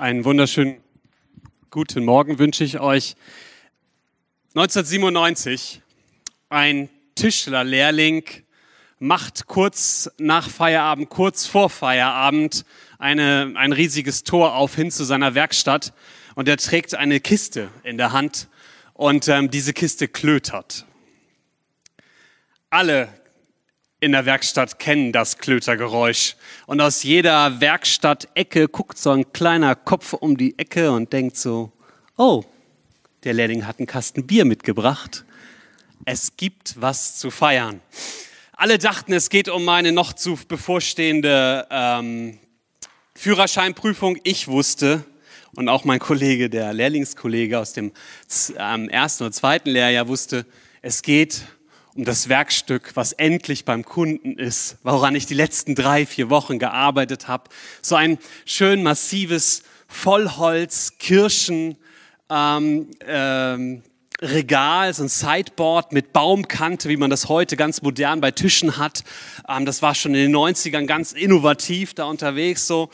Einen wunderschönen guten Morgen wünsche ich euch. 1997, ein Tischlerlehrling macht kurz nach Feierabend, kurz vor Feierabend eine, ein riesiges Tor auf hin zu seiner Werkstatt und er trägt eine Kiste in der Hand und ähm, diese Kiste klötert. Alle in der Werkstatt kennen das Klötergeräusch. Und aus jeder Werkstatt-Ecke guckt so ein kleiner Kopf um die Ecke und denkt so, oh, der Lehrling hat einen Kasten Bier mitgebracht. Es gibt was zu feiern. Alle dachten, es geht um meine noch zu bevorstehende ähm, Führerscheinprüfung. Ich wusste, und auch mein Kollege, der Lehrlingskollege aus dem ähm, ersten oder zweiten Lehrjahr wusste, es geht um um das Werkstück, was endlich beim Kunden ist, woran ich die letzten drei, vier Wochen gearbeitet habe. So ein schön massives Vollholz, Kirschen, ähm, ähm, Regal, so ein Sideboard mit Baumkante, wie man das heute ganz modern bei Tischen hat. Ähm, das war schon in den 90ern ganz innovativ da unterwegs so.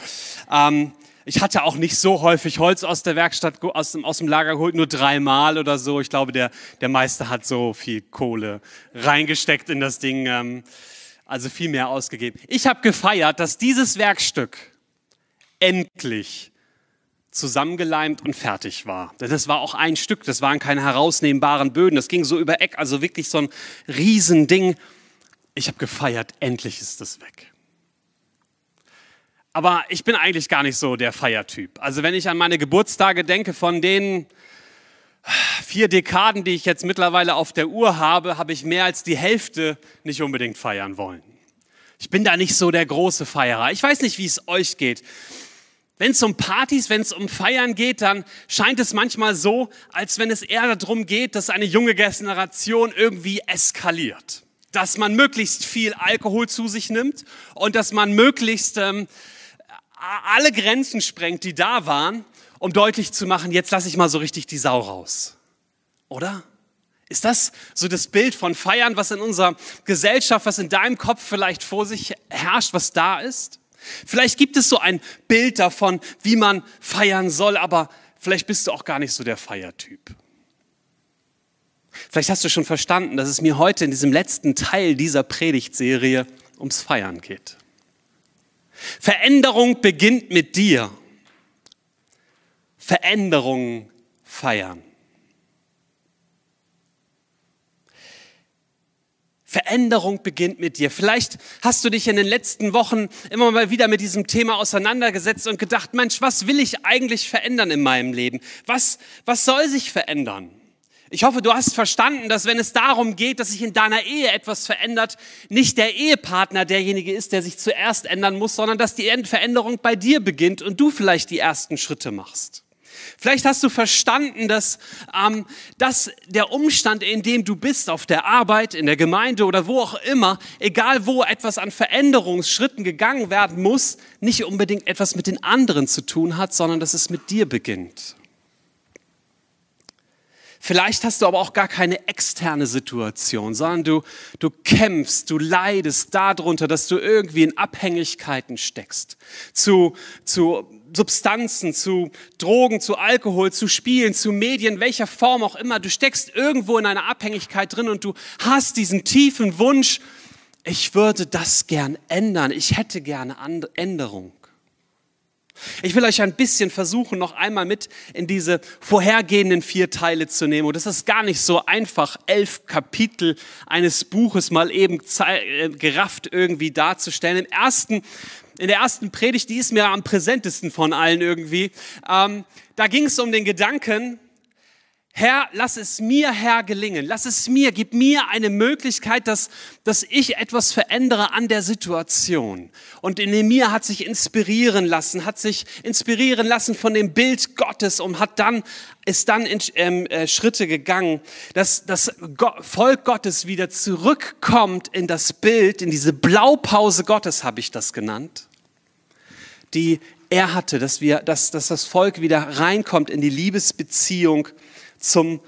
Ähm, ich hatte auch nicht so häufig Holz aus der Werkstatt, aus dem, aus dem Lager geholt, nur dreimal oder so. Ich glaube, der, der Meister hat so viel Kohle reingesteckt in das Ding, ähm, also viel mehr ausgegeben. Ich habe gefeiert, dass dieses Werkstück endlich zusammengeleimt und fertig war. Denn das war auch ein Stück, das waren keine herausnehmbaren Böden, das ging so über Eck, also wirklich so ein Riesending. Ich habe gefeiert, endlich ist das weg. Aber ich bin eigentlich gar nicht so der Feiertyp. Also wenn ich an meine Geburtstage denke, von den vier Dekaden, die ich jetzt mittlerweile auf der Uhr habe, habe ich mehr als die Hälfte nicht unbedingt feiern wollen. Ich bin da nicht so der große Feierer. Ich weiß nicht, wie es euch geht. Wenn es um Partys, wenn es um Feiern geht, dann scheint es manchmal so, als wenn es eher darum geht, dass eine junge Generation irgendwie eskaliert. Dass man möglichst viel Alkohol zu sich nimmt und dass man möglichst ähm, alle Grenzen sprengt, die da waren, um deutlich zu machen, jetzt lasse ich mal so richtig die Sau raus. Oder? Ist das so das Bild von Feiern, was in unserer Gesellschaft, was in deinem Kopf vielleicht vor sich herrscht, was da ist? Vielleicht gibt es so ein Bild davon, wie man feiern soll, aber vielleicht bist du auch gar nicht so der Feiertyp. Vielleicht hast du schon verstanden, dass es mir heute in diesem letzten Teil dieser Predigtserie ums Feiern geht. Veränderung beginnt mit dir. Veränderung feiern. Veränderung beginnt mit dir. Vielleicht hast du dich in den letzten Wochen immer mal wieder mit diesem Thema auseinandergesetzt und gedacht, Mensch, was will ich eigentlich verändern in meinem Leben? Was, was soll sich verändern? Ich hoffe, du hast verstanden, dass wenn es darum geht, dass sich in deiner Ehe etwas verändert, nicht der Ehepartner derjenige ist, der sich zuerst ändern muss, sondern dass die Veränderung bei dir beginnt und du vielleicht die ersten Schritte machst. Vielleicht hast du verstanden, dass, ähm, dass der Umstand, in dem du bist, auf der Arbeit, in der Gemeinde oder wo auch immer, egal wo etwas an Veränderungsschritten gegangen werden muss, nicht unbedingt etwas mit den anderen zu tun hat, sondern dass es mit dir beginnt. Vielleicht hast du aber auch gar keine externe Situation, sondern du, du kämpfst, du leidest darunter, dass du irgendwie in Abhängigkeiten steckst. Zu, zu Substanzen, zu Drogen, zu Alkohol, zu Spielen, zu Medien, welcher Form auch immer. Du steckst irgendwo in einer Abhängigkeit drin und du hast diesen tiefen Wunsch, ich würde das gern ändern, ich hätte gerne Änderung. Ich will euch ein bisschen versuchen, noch einmal mit in diese vorhergehenden vier Teile zu nehmen. Und es ist gar nicht so einfach, elf Kapitel eines Buches mal eben äh, gerafft irgendwie darzustellen. Im ersten, in der ersten Predigt, die ist mir am präsentesten von allen irgendwie, ähm, da ging es um den Gedanken, Herr, lass es mir, Herr, gelingen. Lass es mir, gib mir eine Möglichkeit, dass, dass ich etwas verändere an der Situation. Und in mir hat sich inspirieren lassen, hat sich inspirieren lassen von dem Bild Gottes und hat dann, ist dann in ähm, äh, Schritte gegangen, dass das Volk Gottes wieder zurückkommt in das Bild, in diese Blaupause Gottes, habe ich das genannt, die er hatte, dass wir, dass, dass das Volk wieder reinkommt in die Liebesbeziehung zum,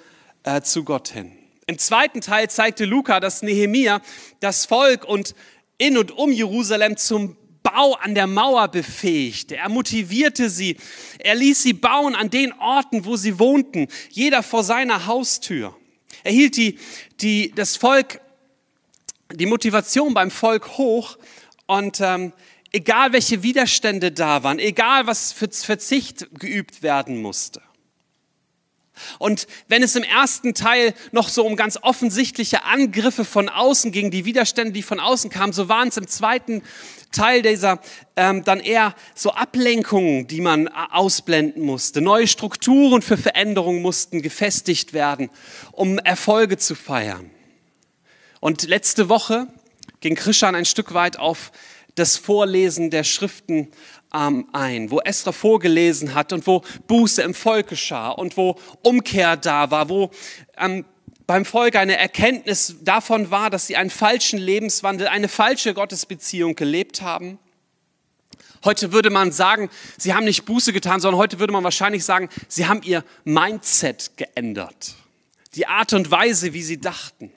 äh, zu Gott hin. Im zweiten Teil zeigte Luca, dass Nehemia das Volk und in und um Jerusalem zum Bau an der Mauer befähigte. Er motivierte sie. Er ließ sie bauen an den Orten, wo sie wohnten, jeder vor seiner Haustür. Er hielt die, die, das Volk, die Motivation beim Volk hoch und ähm, egal welche Widerstände da waren, egal was für Verzicht geübt werden musste. Und wenn es im ersten Teil noch so um ganz offensichtliche Angriffe von außen ging, die Widerstände, die von außen kamen, so waren es im zweiten Teil dieser ähm, dann eher so Ablenkungen, die man äh, ausblenden musste. Neue Strukturen für Veränderungen mussten gefestigt werden, um Erfolge zu feiern. Und letzte Woche ging Krishan ein Stück weit auf das Vorlesen der Schriften ähm, ein, wo Esra vorgelesen hat und wo Buße im Volk geschah und wo Umkehr da war, wo ähm, beim Volk eine Erkenntnis davon war, dass sie einen falschen Lebenswandel, eine falsche Gottesbeziehung gelebt haben. Heute würde man sagen, sie haben nicht Buße getan, sondern heute würde man wahrscheinlich sagen, sie haben ihr Mindset geändert. Die Art und Weise, wie sie dachten.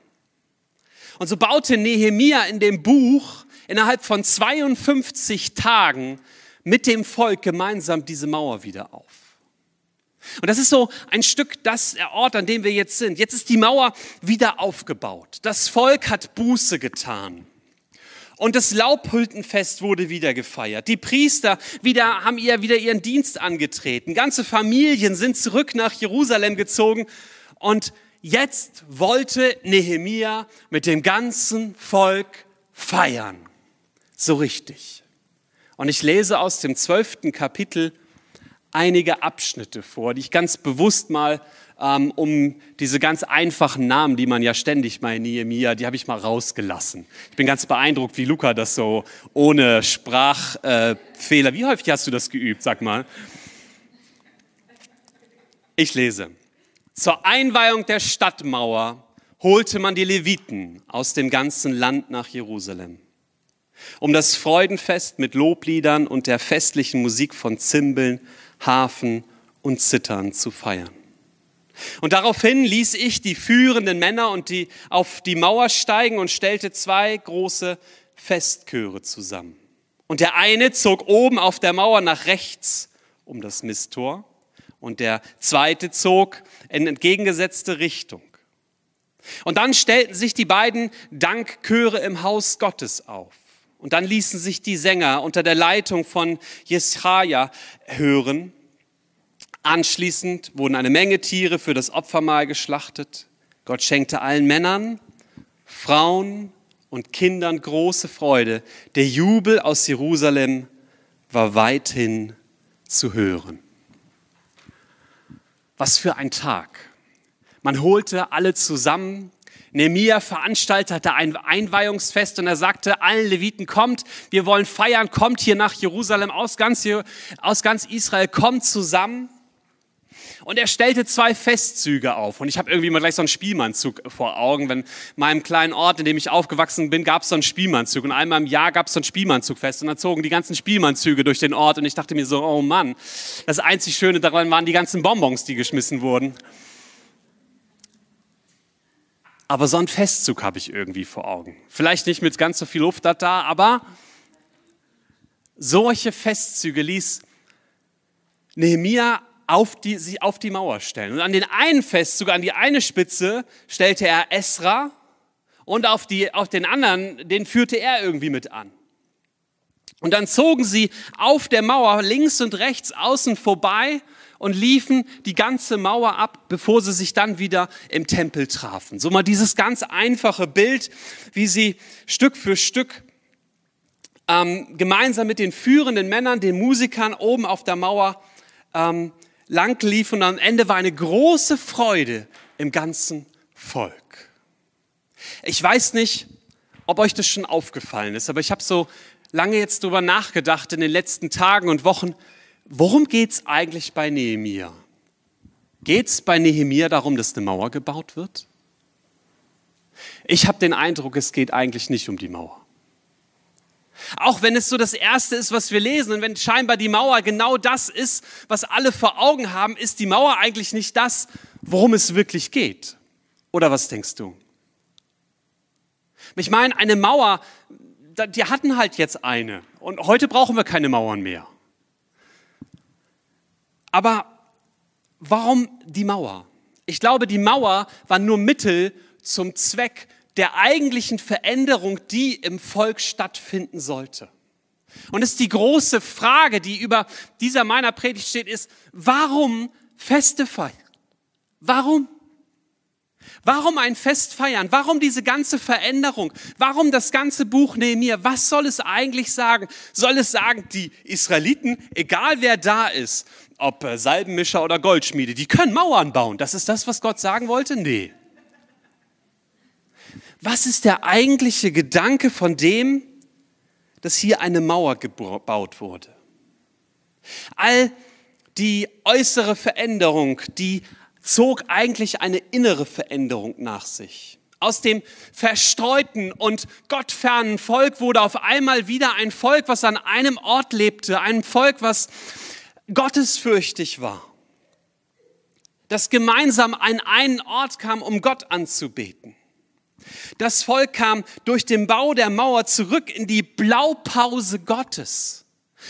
Und so baute Nehemia in dem Buch innerhalb von 52 Tagen mit dem Volk gemeinsam diese Mauer wieder auf. Und das ist so ein Stück das der Ort, an dem wir jetzt sind. Jetzt ist die Mauer wieder aufgebaut. Das Volk hat Buße getan. Und das Laubhültenfest wurde wieder gefeiert. Die Priester wieder, haben ihr wieder ihren Dienst angetreten. Ganze Familien sind zurück nach Jerusalem gezogen. Und jetzt wollte Nehemia mit dem ganzen Volk feiern. So richtig. Und ich lese aus dem zwölften Kapitel einige Abschnitte vor, die ich ganz bewusst mal ähm, um diese ganz einfachen Namen, die man ja ständig mal in Nehemia, die habe ich mal rausgelassen. Ich bin ganz beeindruckt, wie Luca das so ohne Sprachfehler, äh, wie häufig hast du das geübt, sag mal? Ich lese. Zur Einweihung der Stadtmauer holte man die Leviten aus dem ganzen Land nach Jerusalem um das Freudenfest mit Lobliedern und der festlichen Musik von Zimbeln, Hafen und Zittern zu feiern. Und daraufhin ließ ich die führenden Männer und die auf die Mauer steigen und stellte zwei große Festchöre zusammen. Und der eine zog oben auf der Mauer nach rechts um das Misttor und der zweite zog in entgegengesetzte Richtung. Und dann stellten sich die beiden Dankchöre im Haus Gottes auf. Und dann ließen sich die Sänger unter der Leitung von Jeschaja hören. Anschließend wurden eine Menge Tiere für das Opfermahl geschlachtet. Gott schenkte allen Männern, Frauen und Kindern große Freude. Der Jubel aus Jerusalem war weithin zu hören. Was für ein Tag. Man holte alle zusammen, Nehemia veranstaltete ein Einweihungsfest und er sagte allen Leviten, kommt, wir wollen feiern, kommt hier nach Jerusalem aus ganz, aus ganz Israel, kommt zusammen. Und er stellte zwei Festzüge auf. Und ich habe irgendwie mal gleich so einen Spielmannzug vor Augen. Wenn in meinem kleinen Ort, in dem ich aufgewachsen bin, gab es so einen Spielmannzug. Und einmal im Jahr gab es so ein Spielmannzugfest. Und dann zogen die ganzen Spielmannzüge durch den Ort. Und ich dachte mir so, oh Mann, das einzig Schöne daran waren die ganzen Bonbons, die geschmissen wurden. Aber so einen Festzug habe ich irgendwie vor Augen. Vielleicht nicht mit ganz so viel Luft da, aber solche Festzüge ließ Nehemia auf die, sie auf die Mauer stellen. Und an den einen Festzug, an die eine Spitze, stellte er Esra und auf, die, auf den anderen, den führte er irgendwie mit an. Und dann zogen sie auf der Mauer links und rechts außen vorbei und liefen die ganze Mauer ab, bevor sie sich dann wieder im Tempel trafen. So mal dieses ganz einfache Bild, wie sie Stück für Stück ähm, gemeinsam mit den führenden Männern, den Musikern oben auf der Mauer ähm, lang liefen. Und am Ende war eine große Freude im ganzen Volk. Ich weiß nicht, ob euch das schon aufgefallen ist, aber ich habe so lange jetzt darüber nachgedacht in den letzten Tagen und Wochen, worum geht es eigentlich bei Nehemia? Geht es bei Nehemia darum, dass eine Mauer gebaut wird? Ich habe den Eindruck, es geht eigentlich nicht um die Mauer. Auch wenn es so das Erste ist, was wir lesen und wenn scheinbar die Mauer genau das ist, was alle vor Augen haben, ist die Mauer eigentlich nicht das, worum es wirklich geht. Oder was denkst du? Ich meine, eine Mauer, die hatten halt jetzt eine Und heute brauchen wir keine Mauern mehr. Aber warum die Mauer? Ich glaube, die Mauer war nur Mittel zum Zweck der eigentlichen Veränderung, die im Volk stattfinden sollte. Und es ist die große Frage, die über dieser meiner Predigt steht, ist, warum Feste feiern? Warum? Warum ein Fest feiern? Warum diese ganze Veränderung? Warum das ganze Buch Nehemiah? Was soll es eigentlich sagen? Soll es sagen, die Israeliten, egal wer da ist, ob äh, Salbenmischer oder Goldschmiede, die können Mauern bauen. Das ist das, was Gott sagen wollte? Nee. Was ist der eigentliche Gedanke von dem, dass hier eine Mauer gebaut wurde? All die äußere Veränderung, die zog eigentlich eine innere Veränderung nach sich. Aus dem verstreuten und gottfernen Volk wurde auf einmal wieder ein Volk, was an einem Ort lebte, ein Volk, was gottesfürchtig war, das gemeinsam an einen Ort kam, um Gott anzubeten. Das Volk kam durch den Bau der Mauer zurück in die Blaupause Gottes.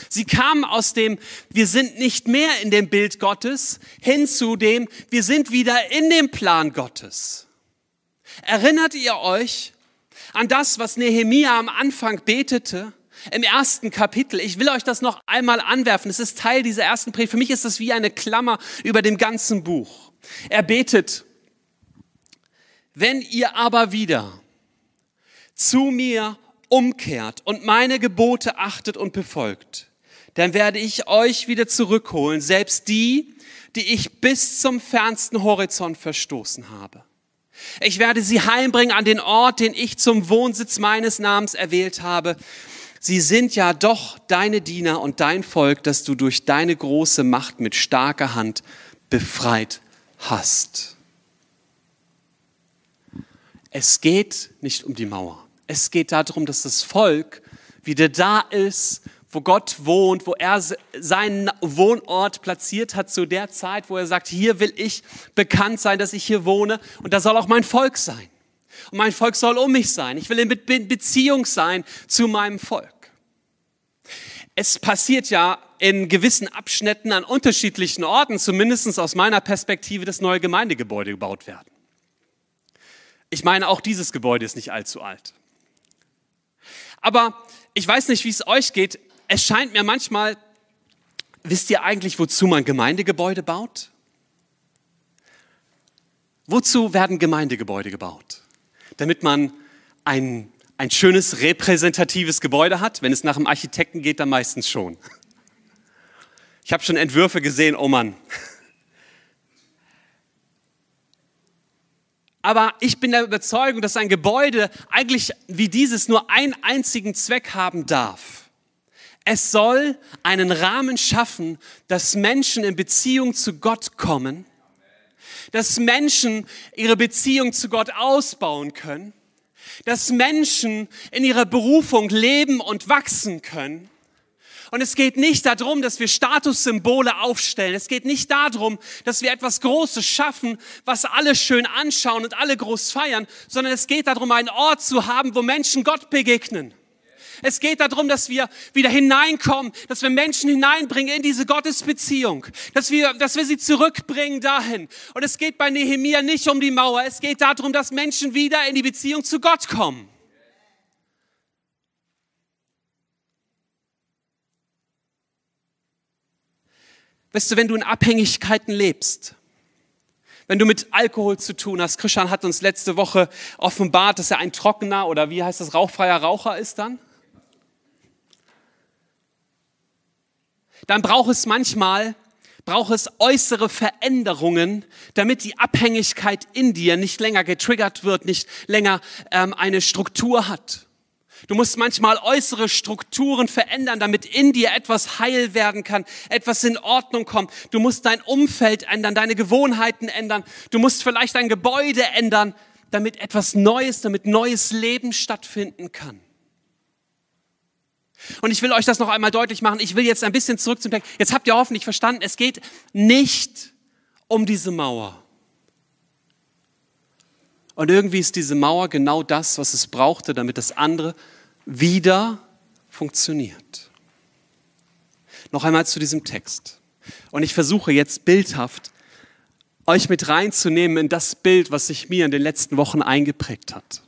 Sie kamen aus dem, wir sind nicht mehr in dem Bild Gottes, hin zu dem, wir sind wieder in dem Plan Gottes. Erinnert ihr euch an das, was Nehemia am Anfang betete? Im ersten Kapitel. Ich will euch das noch einmal anwerfen. Es ist Teil dieser ersten Predigt. Für mich ist das wie eine Klammer über dem ganzen Buch. Er betet, wenn ihr aber wieder zu mir umkehrt und meine Gebote achtet und befolgt, dann werde ich euch wieder zurückholen, selbst die, die ich bis zum fernsten Horizont verstoßen habe. Ich werde sie heimbringen an den Ort, den ich zum Wohnsitz meines Namens erwählt habe. Sie sind ja doch deine Diener und dein Volk, das du durch deine große Macht mit starker Hand befreit hast. Es geht nicht um die Mauer. Es geht darum, dass das Volk wieder da ist, wo Gott wohnt, wo er seinen Wohnort platziert hat zu der Zeit, wo er sagt, hier will ich bekannt sein, dass ich hier wohne und da soll auch mein Volk sein. Und mein Volk soll um mich sein. Ich will in Beziehung sein zu meinem Volk. Es passiert ja in gewissen Abschnitten an unterschiedlichen Orten, zumindest aus meiner Perspektive, dass neue Gemeindegebäude gebaut werden. Ich meine, auch dieses Gebäude ist nicht allzu alt. Aber ich weiß nicht, wie es euch geht. Es scheint mir manchmal, wisst ihr eigentlich, wozu man Gemeindegebäude baut? Wozu werden Gemeindegebäude gebaut? Damit man ein, ein schönes repräsentatives Gebäude hat. Wenn es nach dem Architekten geht, dann meistens schon. Ich habe schon Entwürfe gesehen, oh Mann. Aber ich bin der Überzeugung, dass ein Gebäude eigentlich wie dieses nur einen einzigen Zweck haben darf. Es soll einen Rahmen schaffen, dass Menschen in Beziehung zu Gott kommen, dass Menschen ihre Beziehung zu Gott ausbauen können, dass Menschen in ihrer Berufung leben und wachsen können und es geht nicht darum, dass wir Statussymbole aufstellen. Es geht nicht darum, dass wir etwas Großes schaffen, was alle schön anschauen und alle groß feiern, sondern es geht darum, einen Ort zu haben, wo Menschen Gott begegnen. Es geht darum, dass wir wieder hineinkommen, dass wir Menschen hineinbringen in diese Gottesbeziehung, dass wir, dass wir sie zurückbringen dahin. Und es geht bei Nehemia nicht um die Mauer, es geht darum, dass Menschen wieder in die Beziehung zu Gott kommen. Weißt du, wenn du in Abhängigkeiten lebst, wenn du mit Alkohol zu tun hast, Christian hat uns letzte Woche offenbart, dass er ein trockener oder wie heißt das, rauchfreier Raucher ist dann. Dann braucht es manchmal, braucht es äußere Veränderungen, damit die Abhängigkeit in dir nicht länger getriggert wird, nicht länger ähm, eine Struktur hat. Du musst manchmal äußere Strukturen verändern, damit in dir etwas heil werden kann, etwas in Ordnung kommt. Du musst dein Umfeld ändern, deine Gewohnheiten ändern. Du musst vielleicht dein Gebäude ändern, damit etwas Neues, damit neues Leben stattfinden kann. Und ich will euch das noch einmal deutlich machen. Ich will jetzt ein bisschen zurück zum Text. Jetzt habt ihr hoffentlich verstanden, es geht nicht um diese Mauer. Und irgendwie ist diese Mauer genau das, was es brauchte, damit das andere wieder funktioniert. Noch einmal zu diesem Text. Und ich versuche jetzt bildhaft euch mit reinzunehmen in das Bild, was sich mir in den letzten Wochen eingeprägt hat.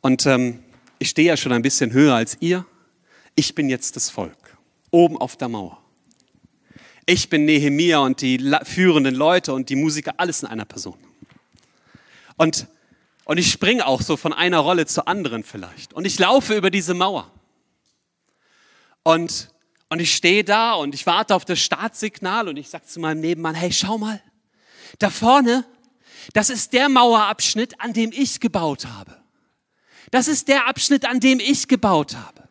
Und ähm, ich stehe ja schon ein bisschen höher als ihr. Ich bin jetzt das Volk, oben auf der Mauer. Ich bin Nehemia und die führenden Leute und die Musiker, alles in einer Person. Und, und ich springe auch so von einer Rolle zur anderen vielleicht. Und ich laufe über diese Mauer. Und, und ich stehe da und ich warte auf das Startsignal und ich sage zu meinem Nebenmann, hey, schau mal, da vorne, das ist der Mauerabschnitt, an dem ich gebaut habe. Das ist der Abschnitt, an dem ich gebaut habe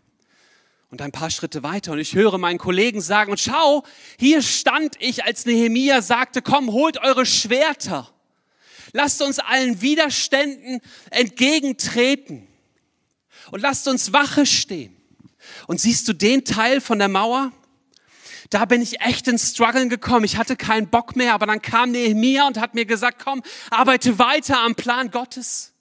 und ein paar Schritte weiter und ich höre meinen Kollegen sagen, und schau, hier stand ich, als Nehemia sagte, komm, holt eure Schwerter. Lasst uns allen Widerständen entgegentreten und lasst uns Wache stehen. Und siehst du den Teil von der Mauer? Da bin ich echt ins Struggeln gekommen. Ich hatte keinen Bock mehr, aber dann kam Nehemia und hat mir gesagt, komm, arbeite weiter am Plan Gottes.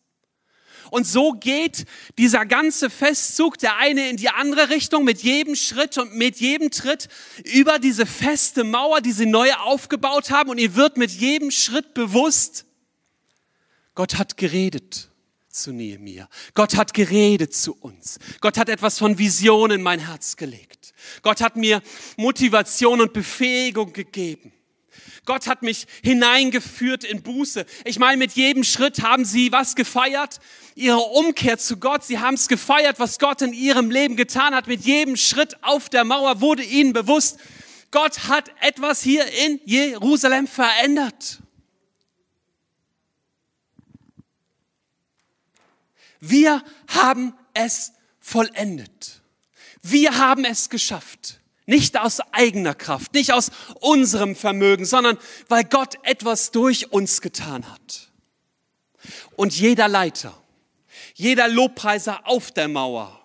Und so geht dieser ganze Festzug, der eine in die andere Richtung, mit jedem Schritt und mit jedem Tritt über diese feste Mauer, die sie neu aufgebaut haben. Und ihr wird mit jedem Schritt bewusst, Gott hat geredet zu Nehemiah. Gott hat geredet zu uns. Gott hat etwas von Vision in mein Herz gelegt. Gott hat mir Motivation und Befähigung gegeben. Gott hat mich hineingeführt in Buße. Ich meine, mit jedem Schritt haben sie was gefeiert? Ihre Umkehr zu Gott. Sie haben es gefeiert, was Gott in ihrem Leben getan hat. Mit jedem Schritt auf der Mauer wurde ihnen bewusst, Gott hat etwas hier in Jerusalem verändert. Wir haben es vollendet. Wir haben es geschafft. Nicht aus eigener Kraft, nicht aus unserem Vermögen, sondern weil Gott etwas durch uns getan hat. Und jeder Leiter, jeder Lobpreiser auf der Mauer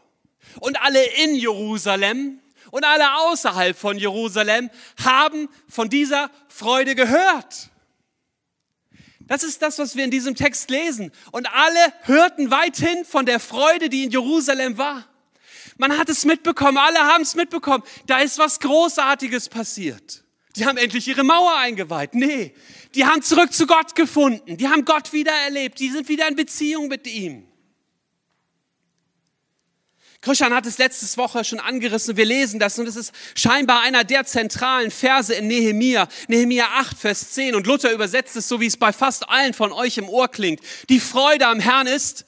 und alle in Jerusalem und alle außerhalb von Jerusalem haben von dieser Freude gehört. Das ist das, was wir in diesem Text lesen. Und alle hörten weithin von der Freude, die in Jerusalem war. Man hat es mitbekommen, alle haben es mitbekommen. Da ist was Großartiges passiert. Die haben endlich ihre Mauer eingeweiht. Nee, die haben zurück zu Gott gefunden. Die haben Gott wieder erlebt. Die sind wieder in Beziehung mit ihm. Christian hat es letztes Woche schon angerissen. Wir lesen das und es ist scheinbar einer der zentralen Verse in Nehemia. Nehemia 8, Vers 10. Und Luther übersetzt es so, wie es bei fast allen von euch im Ohr klingt. Die Freude am Herrn ist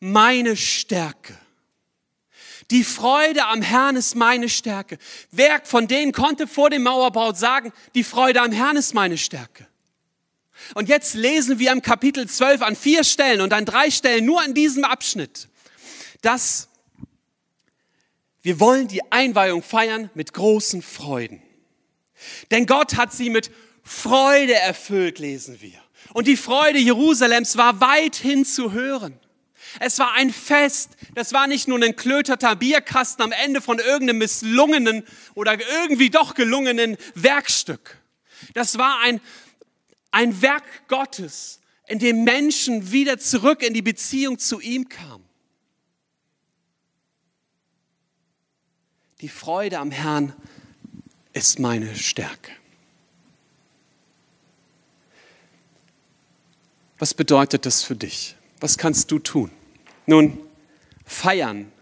meine Stärke. Die Freude am Herrn ist meine Stärke. Wer von denen konnte vor dem Mauerbau sagen, die Freude am Herrn ist meine Stärke? Und jetzt lesen wir im Kapitel 12 an vier Stellen und an drei Stellen nur in diesem Abschnitt, dass wir wollen die Einweihung feiern mit großen Freuden. Denn Gott hat sie mit Freude erfüllt, lesen wir. Und die Freude Jerusalems war weithin zu hören. Es war ein Fest. Das war nicht nur ein klöterter Bierkasten am Ende von irgendeinem misslungenen oder irgendwie doch gelungenen Werkstück. Das war ein, ein Werk Gottes, in dem Menschen wieder zurück in die Beziehung zu ihm kamen. Die Freude am Herrn ist meine Stärke. Was bedeutet das für dich? Was kannst du tun? Nun, feiern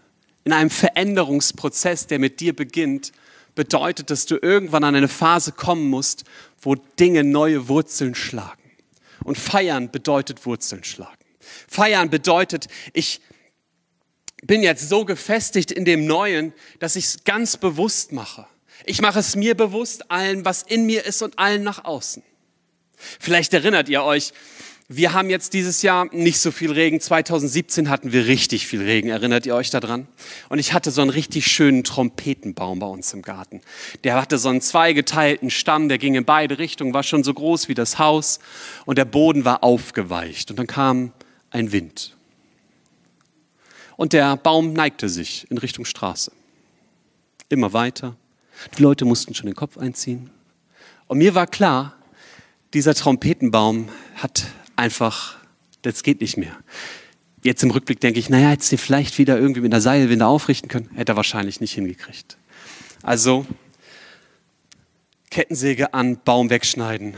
in einem Veränderungsprozess, der mit dir beginnt, bedeutet, dass du irgendwann an eine Phase kommen musst, wo Dinge neue Wurzeln schlagen. Und feiern bedeutet Wurzeln schlagen. Feiern bedeutet, ich bin jetzt so gefestigt in dem Neuen, dass ich es ganz bewusst mache. Ich mache es mir bewusst, allen, was in mir ist und allen nach außen. Vielleicht erinnert ihr euch, wir haben jetzt dieses Jahr nicht so viel Regen. 2017 hatten wir richtig viel Regen. Erinnert ihr euch daran? Und ich hatte so einen richtig schönen Trompetenbaum bei uns im Garten. Der hatte so einen zweigeteilten Stamm, der ging in beide Richtungen, war schon so groß wie das Haus und der Boden war aufgeweicht. Und dann kam ein Wind. Und der Baum neigte sich in Richtung Straße. Immer weiter. Die Leute mussten schon den Kopf einziehen. Und mir war klar, dieser Trompetenbaum hat einfach, das geht nicht mehr. Jetzt im Rückblick denke ich, naja, hättest du vielleicht wieder irgendwie mit einer Seilwinde aufrichten können. Hätte er wahrscheinlich nicht hingekriegt. Also, Kettensäge an, Baum wegschneiden.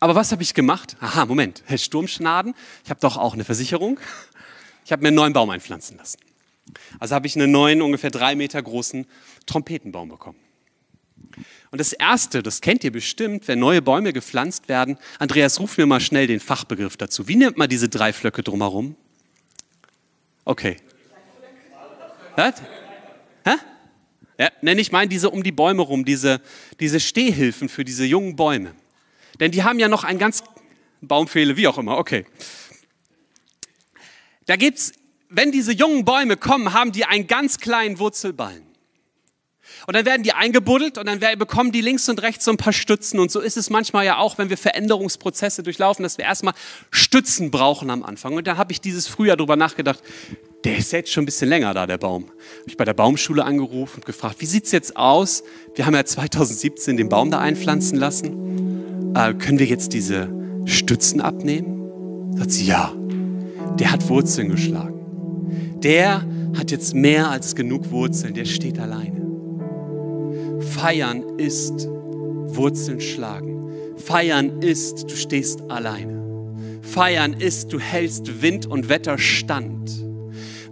Aber was habe ich gemacht? Aha, Moment, Sturmschnaden. Ich habe doch auch eine Versicherung. Ich habe mir einen neuen Baum einpflanzen lassen. Also habe ich einen neuen, ungefähr drei Meter großen Trompetenbaum bekommen. Und das Erste, das kennt ihr bestimmt, wenn neue Bäume gepflanzt werden. Andreas, ruf mir mal schnell den Fachbegriff dazu. Wie nennt man diese drei Flöcke drumherum? Okay. Was? Hä? Ja, nenne ich meine diese um die Bäume rum, diese, diese Stehhilfen für diese jungen Bäume. Denn die haben ja noch ein ganz Baumfehle, wie auch immer, okay. Da gibt's, wenn diese jungen Bäume kommen, haben die einen ganz kleinen Wurzelballen. Und dann werden die eingebuddelt und dann bekommen die links und rechts so ein paar Stützen. Und so ist es manchmal ja auch, wenn wir Veränderungsprozesse durchlaufen, dass wir erstmal Stützen brauchen am Anfang. Und da habe ich dieses Frühjahr drüber nachgedacht, der ist jetzt schon ein bisschen länger da, der Baum. Habe ich bei der Baumschule angerufen und gefragt, wie sieht es jetzt aus? Wir haben ja 2017 den Baum da einpflanzen lassen. Äh, können wir jetzt diese Stützen abnehmen? Sagt sie, ja. Der hat Wurzeln geschlagen. Der hat jetzt mehr als genug Wurzeln, der steht alleine. Feiern ist Wurzeln schlagen. Feiern ist, du stehst alleine. Feiern ist, du hältst Wind und Wetter stand.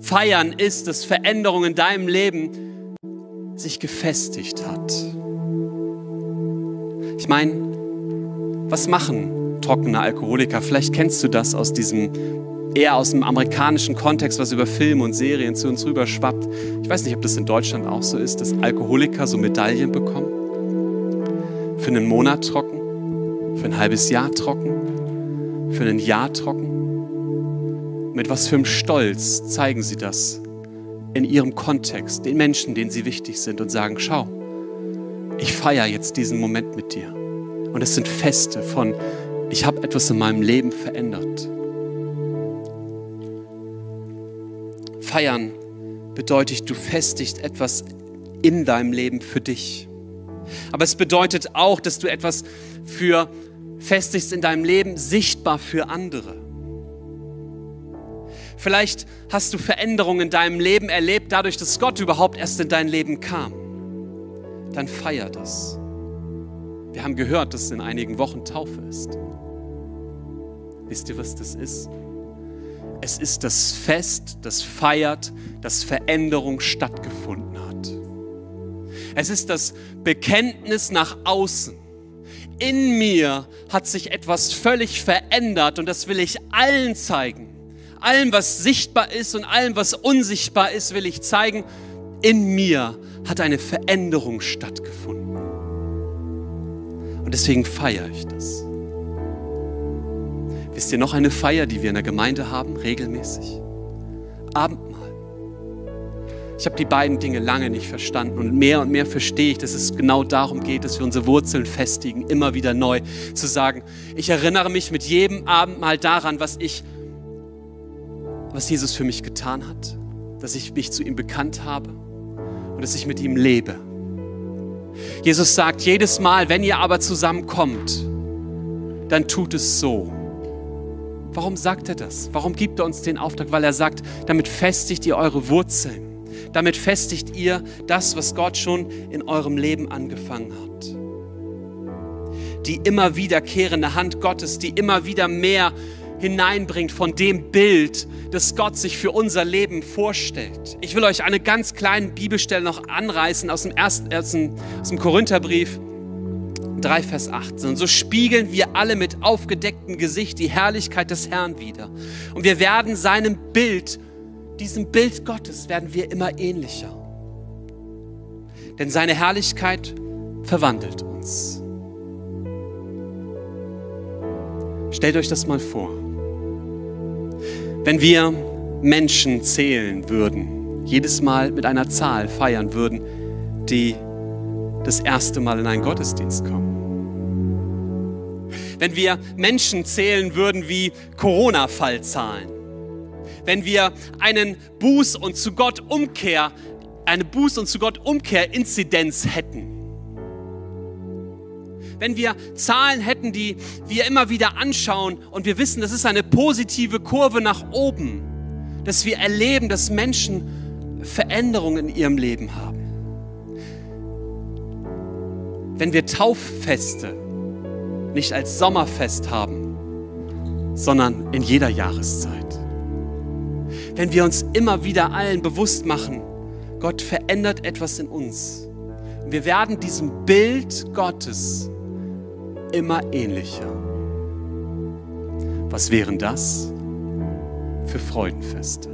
Feiern ist, dass Veränderung in deinem Leben sich gefestigt hat. Ich meine, was machen trockene Alkoholiker? Vielleicht kennst du das aus diesem eher aus dem amerikanischen Kontext, was über Filme und Serien zu uns rüber schwappt. Ich weiß nicht, ob das in Deutschland auch so ist, dass Alkoholiker so Medaillen bekommen. Für einen Monat trocken, für ein halbes Jahr trocken, für ein Jahr trocken. Mit was für einem Stolz zeigen sie das in ihrem Kontext, den Menschen, denen sie wichtig sind und sagen, schau, ich feiere jetzt diesen Moment mit dir. Und es sind Feste von, ich habe etwas in meinem Leben verändert. Feiern bedeutet, du festigst etwas in deinem Leben für dich. Aber es bedeutet auch, dass du etwas für festigst in deinem Leben sichtbar für andere. Vielleicht hast du Veränderungen in deinem Leben erlebt, dadurch, dass Gott überhaupt erst in dein Leben kam. Dann feier das. Wir haben gehört, dass in einigen Wochen Taufe ist. Wisst ihr, was das ist? Es ist das Fest, das feiert, dass Veränderung stattgefunden hat. Es ist das Bekenntnis nach außen. In mir hat sich etwas völlig verändert und das will ich allen zeigen. Allem, was sichtbar ist und allem, was unsichtbar ist, will ich zeigen, in mir hat eine Veränderung stattgefunden. Und deswegen feiere ich das. Wisst ihr noch eine Feier, die wir in der Gemeinde haben, regelmäßig? Abendmahl. Ich habe die beiden Dinge lange nicht verstanden und mehr und mehr verstehe ich, dass es genau darum geht, dass wir unsere Wurzeln festigen, immer wieder neu zu sagen, ich erinnere mich mit jedem Abendmahl daran, was ich, was Jesus für mich getan hat, dass ich mich zu ihm bekannt habe und dass ich mit ihm lebe. Jesus sagt jedes Mal, wenn ihr aber zusammenkommt, dann tut es so. Warum sagt er das? Warum gibt er uns den Auftrag? Weil er sagt, damit festigt ihr eure Wurzeln. Damit festigt ihr das, was Gott schon in eurem Leben angefangen hat. Die immer wiederkehrende Hand Gottes, die immer wieder mehr hineinbringt von dem Bild, das Gott sich für unser Leben vorstellt. Ich will euch eine ganz kleine Bibelstelle noch anreißen aus dem, ersten, aus dem Korintherbrief. 3, Vers 18. So spiegeln wir alle mit aufgedecktem Gesicht die Herrlichkeit des Herrn wieder. Und wir werden seinem Bild, diesem Bild Gottes, werden wir immer ähnlicher. Denn seine Herrlichkeit verwandelt uns. Stellt euch das mal vor. Wenn wir Menschen zählen würden, jedes Mal mit einer Zahl feiern würden, die das erste Mal in einen Gottesdienst kommen wenn wir Menschen zählen würden wie Corona-Fallzahlen, wenn wir einen Buß- und zu Gott Umkehr, eine Buß- und zu Gott Umkehr-Inzidenz hätten, wenn wir Zahlen hätten, die wir immer wieder anschauen und wir wissen, das ist eine positive Kurve nach oben, dass wir erleben, dass Menschen Veränderungen in ihrem Leben haben. Wenn wir Tauffeste nicht als Sommerfest haben, sondern in jeder Jahreszeit. Wenn wir uns immer wieder allen bewusst machen, Gott verändert etwas in uns. Wir werden diesem Bild Gottes immer ähnlicher. Was wären das für Freudenfeste?